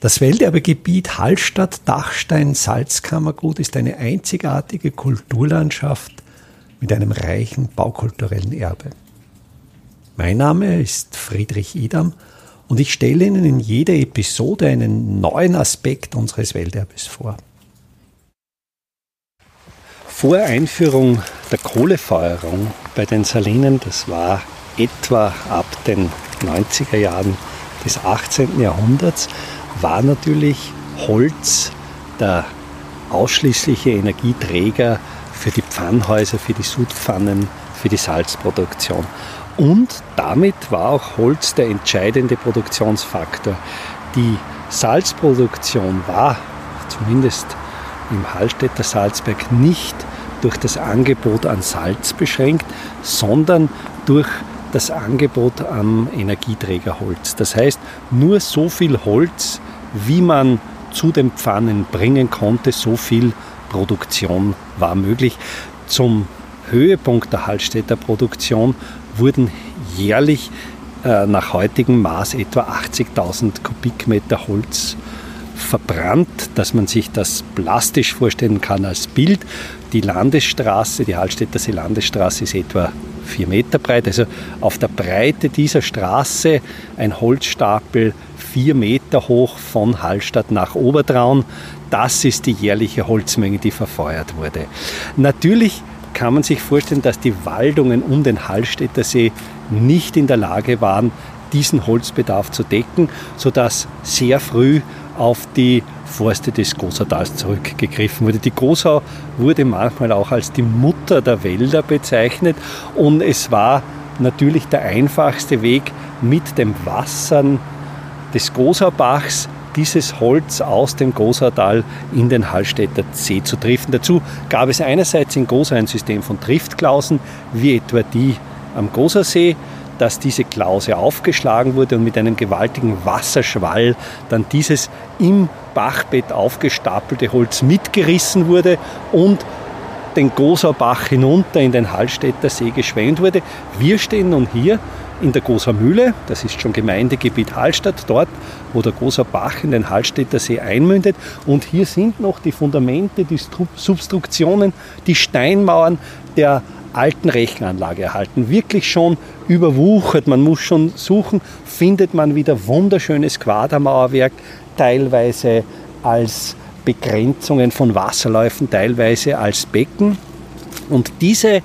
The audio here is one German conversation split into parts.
Das Welterbegebiet Hallstatt-Dachstein-Salzkammergut ist eine einzigartige Kulturlandschaft mit einem reichen baukulturellen Erbe. Mein Name ist Friedrich Idam und ich stelle Ihnen in jeder Episode einen neuen Aspekt unseres Welterbes vor. Vor Einführung der Kohlefeuerung bei den Salinen, das war etwa ab den 90er Jahren des 18. Jahrhunderts, war natürlich Holz der ausschließliche Energieträger für die Pfannhäuser, für die Sudpfannen, für die Salzproduktion. Und damit war auch Holz der entscheidende Produktionsfaktor. Die Salzproduktion war zumindest im Hallstätter Salzberg nicht durch das Angebot an Salz beschränkt, sondern durch das Angebot am Energieträgerholz. Das heißt, nur so viel Holz, wie man zu den Pfannen bringen konnte, so viel Produktion war möglich. Zum Höhepunkt der Hallstätter Produktion wurden jährlich äh, nach heutigem Maß etwa 80.000 Kubikmeter Holz verbrannt, dass man sich das plastisch vorstellen kann als Bild. Die Landesstraße, die Hallstätter See Landesstraße ist etwa vier Meter breit. Also auf der Breite dieser Straße ein Holzstapel vier Meter hoch von Hallstatt nach Obertraun. Das ist die jährliche Holzmenge, die verfeuert wurde. Natürlich kann man sich vorstellen, dass die Waldungen um den Hallstätter See nicht in der Lage waren, diesen Holzbedarf zu decken, sodass sehr früh auf die Forste des Gosatals zurückgegriffen wurde. Die Gosau wurde manchmal auch als die Mutter der Wälder bezeichnet und es war natürlich der einfachste Weg mit dem Wassern des Gosaubachs dieses Holz aus dem Gosautal in den Hallstätter See zu driften. Dazu gab es einerseits in Gosau ein System von Driftklausen, wie etwa die am Gosersee, dass diese Klause aufgeschlagen wurde und mit einem gewaltigen Wasserschwall dann dieses im Bachbett aufgestapelte Holz mitgerissen wurde und den Gosaubach hinunter in den Hallstätter See geschwemmt wurde. Wir stehen nun hier in der Goser Mühle, das ist schon Gemeindegebiet Hallstatt, dort, wo der Goser Bach in den Hallstätter See einmündet. Und hier sind noch die Fundamente, die Substruktionen, die Steinmauern der alten Rechenanlage erhalten. Wirklich schon überwuchert. Man muss schon suchen, findet man wieder wunderschönes Quadermauerwerk, teilweise als Begrenzungen von Wasserläufen, teilweise als Becken. Und diese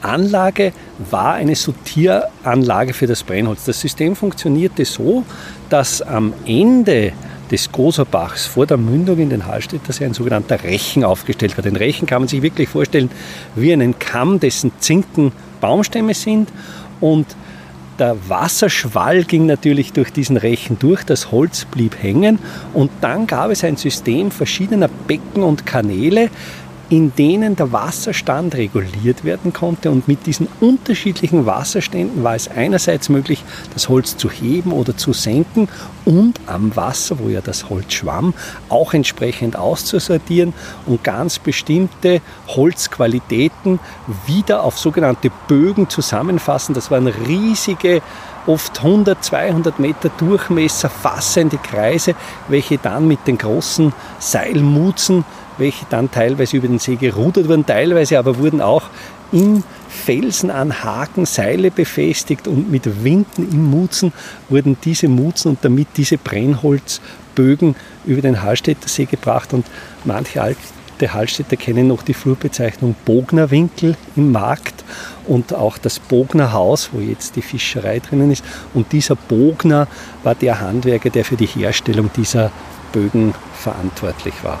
Anlage war eine Sortieranlage für das Brennholz. Das System funktionierte so, dass am Ende des Goserbachs vor der Mündung in den Hallstätter See ein sogenannter Rechen aufgestellt war. Den Rechen kann man sich wirklich vorstellen wie einen Kamm, dessen Zinken Baumstämme sind und der Wasserschwall ging natürlich durch diesen Rechen durch, das Holz blieb hängen und dann gab es ein System verschiedener Becken und Kanäle, in denen der Wasserstand reguliert werden konnte. Und mit diesen unterschiedlichen Wasserständen war es einerseits möglich, das Holz zu heben oder zu senken und am Wasser, wo ja das Holz schwamm, auch entsprechend auszusortieren und ganz bestimmte Holzqualitäten wieder auf sogenannte Bögen zusammenfassen. Das waren riesige oft 100, 200 Meter Durchmesser fassende Kreise, welche dann mit den großen Seilmutzen welche dann teilweise über den See gerudert wurden, teilweise aber wurden auch im Felsen an Haken Seile befestigt und mit Winden im Mutzen wurden diese Mutzen und damit diese Brennholzbögen über den Hallstätter See gebracht und manche alte Hallstätter kennen noch die Flurbezeichnung Bognerwinkel im Markt und auch das Bognerhaus, wo jetzt die Fischerei drinnen ist. Und dieser Bogner war der Handwerker, der für die Herstellung dieser Bögen verantwortlich war.